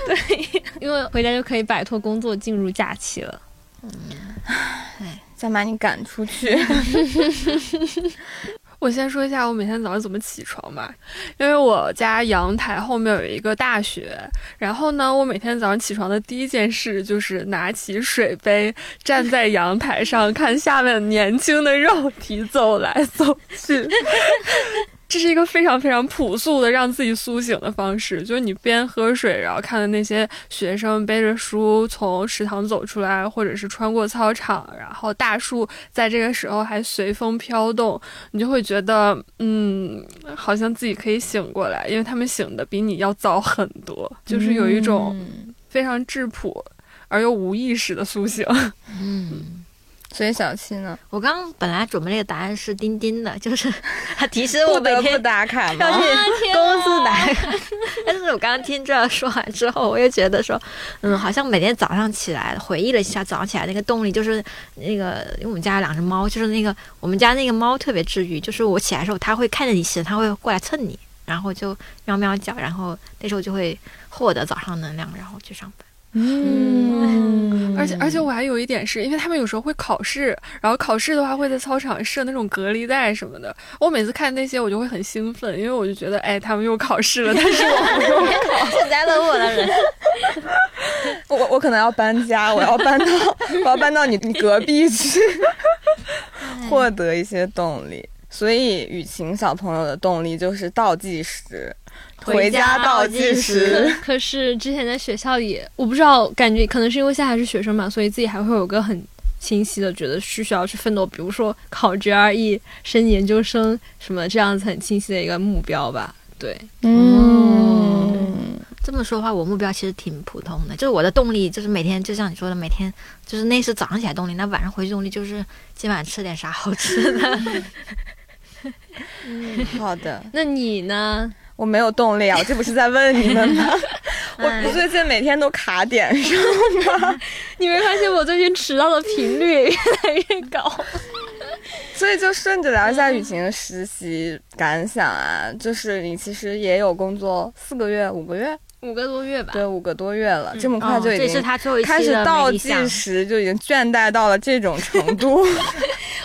对，因为回家就可以摆脱工作，进入假期了。嗯，哎，想把你赶出去。我先说一下我每天早上怎么起床吧，因为我家阳台后面有一个大学，然后呢，我每天早上起床的第一件事就是拿起水杯，站在阳台上看下面年轻的肉体走来走去。这是一个非常非常朴素的让自己苏醒的方式，就是你边喝水，然后看的那些学生背着书从食堂走出来，或者是穿过操场，然后大树在这个时候还随风飘动，你就会觉得，嗯，好像自己可以醒过来，因为他们醒的比你要早很多，就是有一种非常质朴而又无意识的苏醒。嗯。所以小七呢？我刚刚本来准备那个答案是钉钉的，就是 他提示我每天打卡要去公司打卡。但是我刚刚听这说完之后，我又觉得说，嗯，好像每天早上起来回忆了一下早上起来那个动力，就是那个，因为我们家有两只猫，就是那个我们家那个猫特别治愈，就是我起来的时候，它会看着你起，它会过来蹭你，然后就喵喵叫，然后那时候就会获得早上能量，然后去上班。嗯，而且而且我还有一点是，因为他们有时候会考试，然后考试的话会在操场设那种隔离带什么的。我每次看那些，我就会很兴奋，因为我就觉得，哎，他们又考试了，但是我不用考。幸灾乐祸的人，我我可能要搬家，我要搬到我要搬到你你隔壁去，获得一些动力。所以雨晴小朋友的动力就是倒计时。回家倒计时。可是之前在学校里，我不知道，感觉可能是因为现在还是学生嘛，所以自己还会有个很清晰的觉得是需要去奋斗，比如说考 GRE、升研究生什么这样子很清晰的一个目标吧。对，嗯。这么说的话，我目标其实挺普通的，就是我的动力就是每天就像你说的，每天就是那是早上起来动力，那晚上回去动力就是今晚吃点啥好吃的。嗯，好的。那你呢？我没有动力啊！我这不是在问你们吗？我我最近每天都卡点上吗？你没发现我最近迟到的频率越来越高？所以就顺着聊一下雨晴的实习感想啊，就是你其实也有工作四个月、五个月、五个多月吧？对，五个多月了，这么快就已经开始倒计时，就已经倦怠到了这种程度。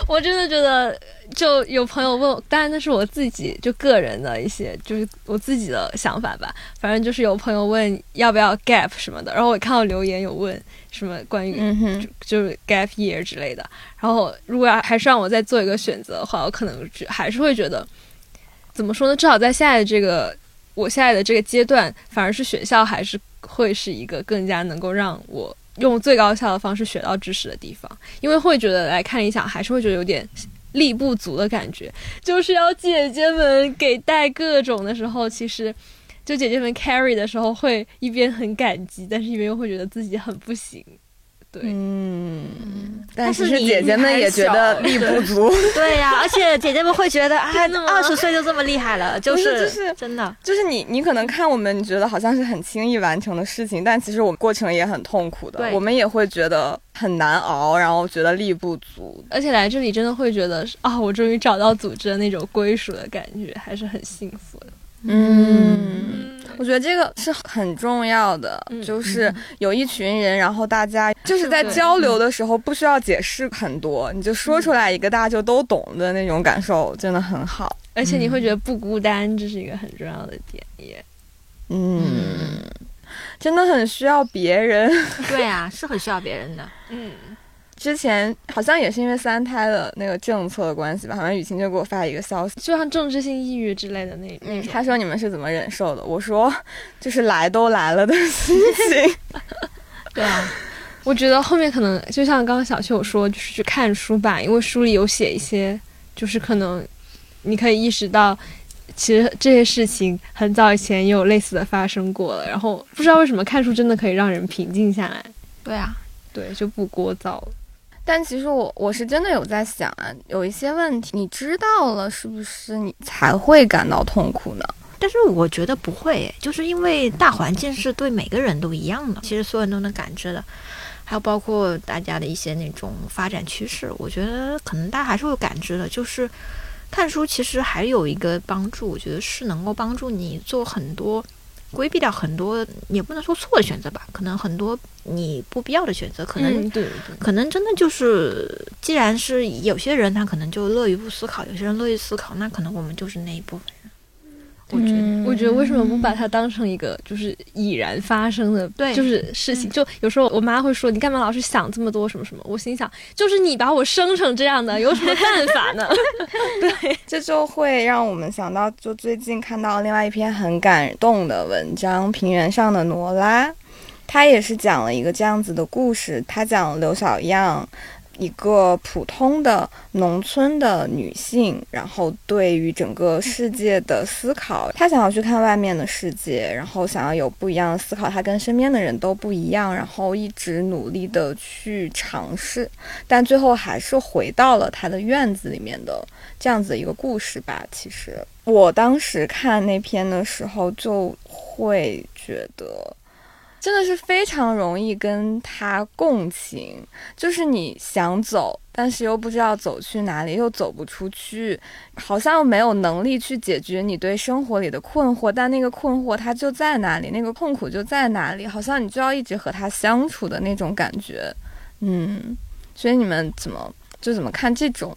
我真的觉得。就有朋友问，当然那是我自己就个人的一些，就是我自己的想法吧。反正就是有朋友问要不要 gap 什么的，然后我看到留言有问什么关于就是 gap year 之类的。然后如果要还是让我再做一个选择的话，我可能还是会觉得，怎么说呢？至少在现在的这个我现在的这个阶段，反而是学校还是会是一个更加能够让我用最高效的方式学到知识的地方，因为会觉得来看理想还是会觉得有点。力不足的感觉，就是要姐姐们给带各种的时候，其实就姐姐们 carry 的时候，会一边很感激，但是一边又会觉得自己很不行。对，嗯，但是姐姐们也觉得力不足，对呀，而且姐姐们会觉得 啊，二十岁就这么厉害了，就是就是真的，就是你你可能看我们，你觉得好像是很轻易完成的事情，但其实我们过程也很痛苦的，我们也会觉得很难熬，然后觉得力不足，而且来这里真的会觉得啊，我终于找到组织的那种归属的感觉，还是很幸福的。嗯，我觉得这个是很重要的，就是有一群人，然后大家就是在交流的时候不需要解释很多，你就说出来一个大家就都懂的那种感受，真的很好。而且你会觉得不孤单，这是一个很重要的点，也，嗯，真的很需要别人。对啊，是很需要别人的。嗯。之前好像也是因为三胎的那个政策的关系吧，好像雨晴就给我发一个消息，就像政治性抑郁之类的那那种。他说你们是怎么忍受的？我说 就是来都来了的心情。对啊，我觉得后面可能就像刚刚小秀说，就是去看书吧，因为书里有写一些，就是可能你可以意识到，其实这些事情很早以前也有类似的发生过了。然后不知道为什么看书真的可以让人平静下来。对啊，对，就不聒噪了。但其实我我是真的有在想啊，有一些问题你知道了，是不是你才会感到痛苦呢？但是我觉得不会，就是因为大环境是对每个人都一样的，其实所有人都能感知的，还有包括大家的一些那种发展趋势，我觉得可能大家还是会感知的。就是看书其实还有一个帮助，我觉得是能够帮助你做很多。规避掉很多，也不能说错的选择吧，可能很多你不必要的选择，可能，可能真的就是，既然是有些人他可能就乐于不思考，有些人乐于思考，那可能我们就是那一部分人。我觉得，我觉得为什么不把它当成一个就是已然发生的，对，就是事情？就有时候我妈会说：“你干嘛老是想这么多什么什么？”我心想，就是你把我生成这样的，有什么办法呢？对，这就会让我们想到，就最近看到另外一篇很感动的文章，《平原上的罗拉》，他也是讲了一个这样子的故事，他讲刘小样。一个普通的农村的女性，然后对于整个世界的思考，她想要去看外面的世界，然后想要有不一样的思考，她跟身边的人都不一样，然后一直努力的去尝试，但最后还是回到了她的院子里面的这样子一个故事吧。其实我当时看那篇的时候，就会觉得。真的是非常容易跟他共情，就是你想走，但是又不知道走去哪里，又走不出去，好像又没有能力去解决你对生活里的困惑，但那个困惑它就在哪里，那个痛苦就在哪里，好像你就要一直和他相处的那种感觉，嗯，所以你们怎么就怎么看这种？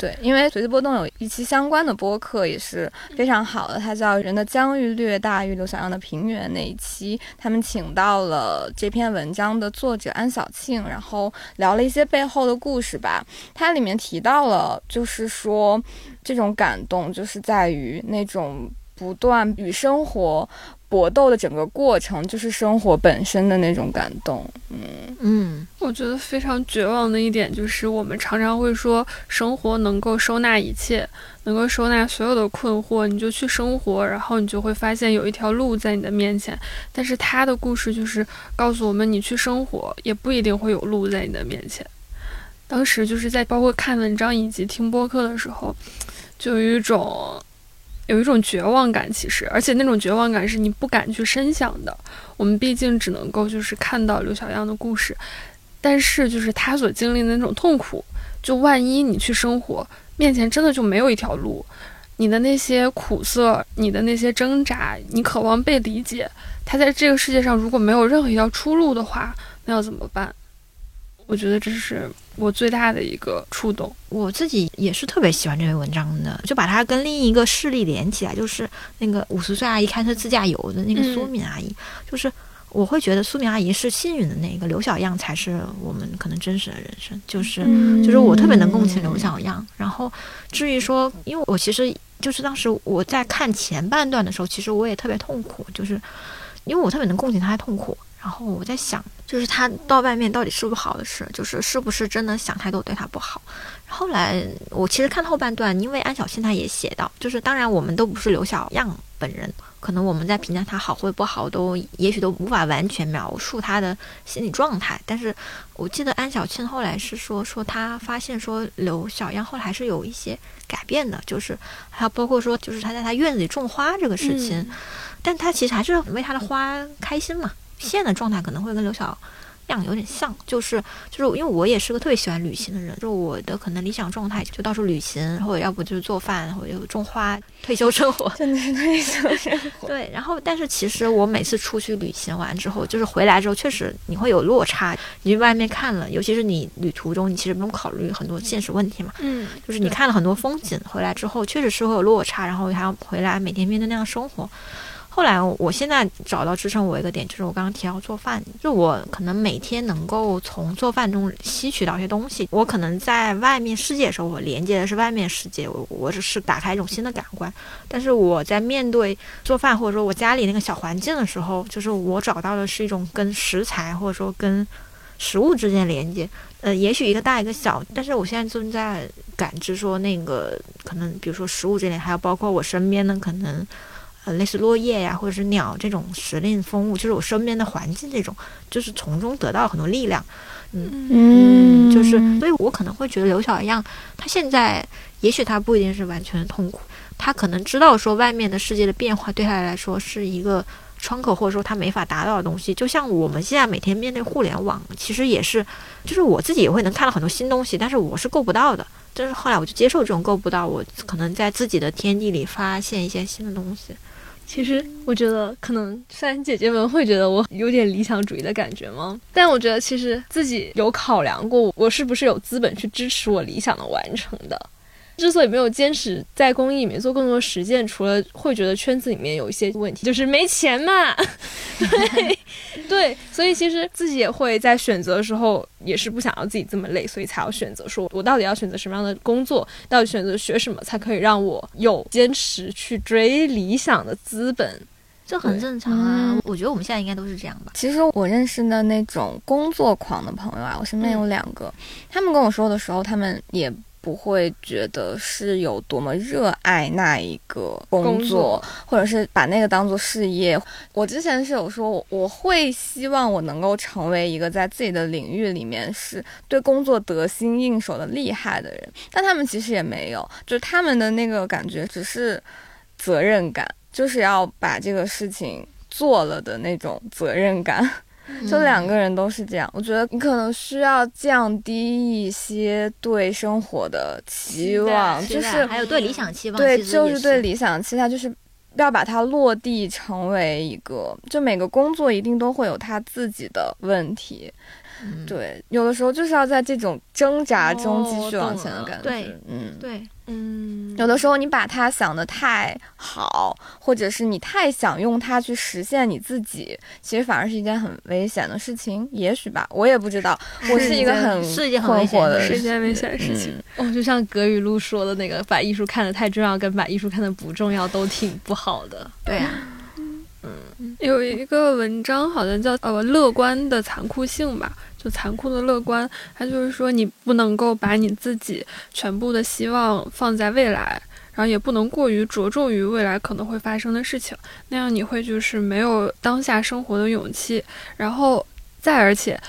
对，因为随机波动有一期相关的播客也是非常好的，它叫《人的疆域略大于刘小样的平原》那一期，他们请到了这篇文章的作者安小庆，然后聊了一些背后的故事吧。它里面提到了，就是说这种感动就是在于那种。不断与生活。搏斗的整个过程就是生活本身的那种感动，嗯嗯，我觉得非常绝望的一点就是，我们常常会说生活能够收纳一切，能够收纳所有的困惑，你就去生活，然后你就会发现有一条路在你的面前。但是他的故事就是告诉我们，你去生活也不一定会有路在你的面前。当时就是在包括看文章以及听播客的时候，就有一种。有一种绝望感，其实，而且那种绝望感是你不敢去深想的。我们毕竟只能够就是看到刘小样的故事，但是就是他所经历的那种痛苦，就万一你去生活，面前真的就没有一条路，你的那些苦涩，你的那些挣扎，你渴望被理解，他在这个世界上如果没有任何一条出路的话，那要怎么办？我觉得这是我最大的一个触动。我自己也是特别喜欢这篇文章的，就把它跟另一个事例连起来，就是那个五十岁阿姨开车自驾游的那个苏敏阿姨。就是我会觉得苏敏阿姨是幸运的那个，刘小样才是我们可能真实的人生。就是就是我特别能共情刘小样。然后至于说，因为我其实就是当时我在看前半段的时候，其实我也特别痛苦，就是因为我特别能共情她的痛苦。然后我在想，就是他到外面到底是不是好的事？就是是不是真的想太多对他不好？后来我其实看后半段，因为安小庆他也写到，就是当然我们都不是刘小样本人，可能我们在评价他好或不好，都也许都无法完全描述他的心理状态。但是我记得安小庆后来是说，说他发现说刘小样后来还是有一些改变的，就是还有包括说，就是他在他院子里种花这个事情，但他其实还是为他的花开心嘛。现在的状态可能会跟刘小样有点像，就是就是因为我也是个特别喜欢旅行的人，就我的可能理想状态就到处旅行，或者要不就是做饭，或者种花，退休生活，真的是退休生活。对，然后但是其实我每次出去旅行完之后，就是回来之后，确实你会有落差。你去外面看了，尤其是你旅途中，你其实不用考虑很多现实问题嘛。嗯，就是你看了很多风景，回来之后确实是会有落差，然后还要回来每天面对那样生活。后来，我现在找到支撑我一个点，就是我刚刚提到做饭，就我可能每天能够从做饭中吸取到一些东西。我可能在外面世界的时候，我连接的是外面世界，我我只是打开一种新的感官。但是我在面对做饭或者说我家里那个小环境的时候，就是我找到的是一种跟食材或者说跟食物之间连接。呃，也许一个大一个小，但是我现在正在感知说那个可能，比如说食物这类，还有包括我身边的可能。呃，类似落叶呀，或者是鸟这种时令风物，就是我身边的环境这种，就是从中得到很多力量。嗯嗯，就是，所以我可能会觉得刘小样，他现在也许他不一定是完全的痛苦，他可能知道说外面的世界的变化对他来说是一个窗口，或者说他没法达到的东西。就像我们现在每天面对互联网，其实也是，就是我自己也会能看到很多新东西，但是我是够不到的。但是后来我就接受这种够不到，我可能在自己的天地里发现一些新的东西。其实我觉得，可能虽然姐姐们会觉得我有点理想主义的感觉吗？但我觉得其实自己有考量过，我是不是有资本去支持我理想的完成的。之所以没有坚持在公益里面做更多实践，除了会觉得圈子里面有一些问题，就是没钱嘛。对对，所以其实自己也会在选择的时候，也是不想要自己这么累，所以才要选择说，我到底要选择什么样的工作，到底选择学什么，才可以让我有坚持去追理想的资本。这很正常啊，我觉得我们现在应该都是这样吧。其实我认识的那种工作狂的朋友啊，我身边有两个，他们跟我说的时候，他们也。不会觉得是有多么热爱那一个工作，或者是把那个当做事业。我之前是有说，我会希望我能够成为一个在自己的领域里面是对工作得心应手的厉害的人，但他们其实也没有，就是他们的那个感觉只是责任感，就是要把这个事情做了的那种责任感。就两个人都是这样，我觉得你可能需要降低一些对生活的期望，就是还有对理想期望。对，就是对理想期待，就是要把它落地成为一个，就每个工作一定都会有它自己的问题。对，有的时候就是要在这种挣扎中继续往前的感觉。对，嗯，对，嗯，有的时候你把它想的太好，或者是你太想用它去实现你自己，其实反而是一件很危险的事情。也许吧，我也不知道。我是一个很是一件很困危险的惑的是一件危险的事情。哦，就像葛雨露说的那个，把艺术看得太重要，跟把艺术看得不重要都挺不好的。对呀啊，有一个文章好像叫呃乐观的残酷性吧，就残酷的乐观，它就是说你不能够把你自己全部的希望放在未来，然后也不能过于着重于未来可能会发生的事情，那样你会就是没有当下生活的勇气，然后再而且。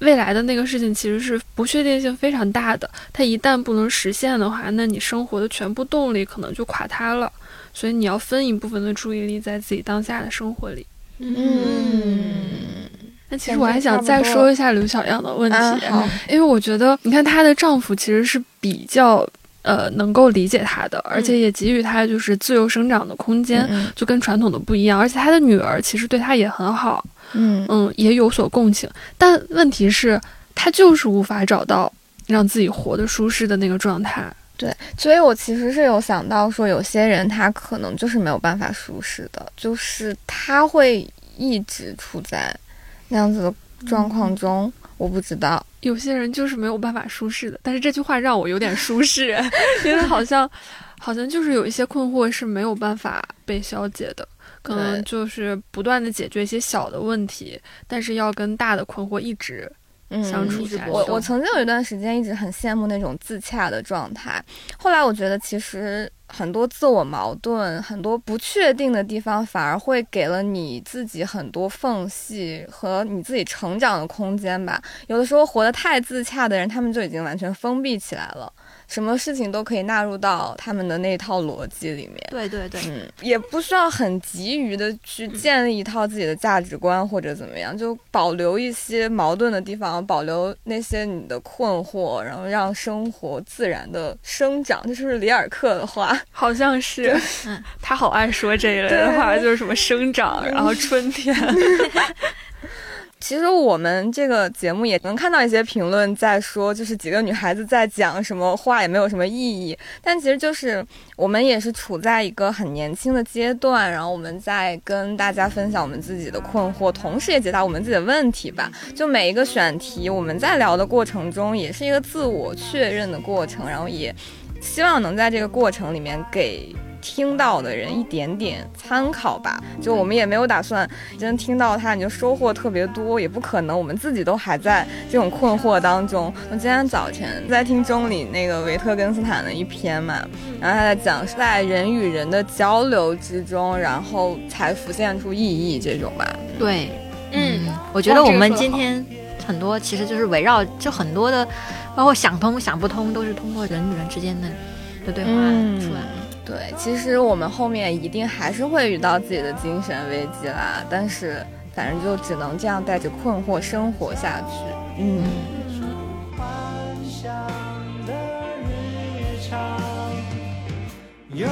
未来的那个事情其实是不确定性非常大的，它一旦不能实现的话，那你生活的全部动力可能就垮塌了。所以你要分一部分的注意力在自己当下的生活里。嗯，那其实我还想再说一下刘小样的问题，好因为我觉得你看她的丈夫其实是比较呃能够理解她的，而且也给予她就是自由生长的空间，嗯就跟传统的不一样。而且她的女儿其实对她也很好，嗯嗯，也有所共情。但问题是，她就是无法找到让自己活得舒适的那个状态。对，所以我其实是有想到说，有些人他可能就是没有办法舒适的，就是他会一直处在那样子的状况中。我不知道，有些人就是没有办法舒适的，但是这句话让我有点舒适，因为好像好像就是有一些困惑是没有办法被消解的，可能就是不断的解决一些小的问题，但是要跟大的困惑一直嗯，相处下去。我我曾经有一段时间一直很羡慕那种自洽的状态，后来我觉得其实很多自我矛盾、很多不确定的地方，反而会给了你自己很多缝隙和你自己成长的空间吧。有的时候活得太自洽的人，他们就已经完全封闭起来了，什么事情都可以纳入到他们的那套逻辑里面。对对对，嗯，也不需要很急于的去建立一套自己的价值观或者怎么样，就保留一些矛盾的地方，保留那些你的困惑，然后让生活自然的生长。这是不是里尔克的话？好像是，嗯他好爱说这一类的话，就是什么生长，然后春天。其实我们这个节目也能看到一些评论在说，就是几个女孩子在讲什么话也没有什么意义。但其实就是我们也是处在一个很年轻的阶段，然后我们在跟大家分享我们自己的困惑，同时也解答我们自己的问题吧。就每一个选题，我们在聊的过程中，也是一个自我确认的过程，然后也希望能在这个过程里面给。听到的人一点点参考吧，就我们也没有打算真听到它你就收获特别多，也不可能，我们自己都还在这种困惑当中。我今天早晨在听钟里那个维特根斯坦的一篇嘛，然后他在讲是在人与人的交流之中，然后才浮现出意义这种吧。对，嗯，我觉得我们今天很多其实就是围绕就很多的，包括想通想不通，都是通过人与人之间的的对话嗯出来的。对其实我们后面一定还是会遇到自己的精神危机啦但是反正就只能这样带着困惑生活下去。嗯。幻想的日常有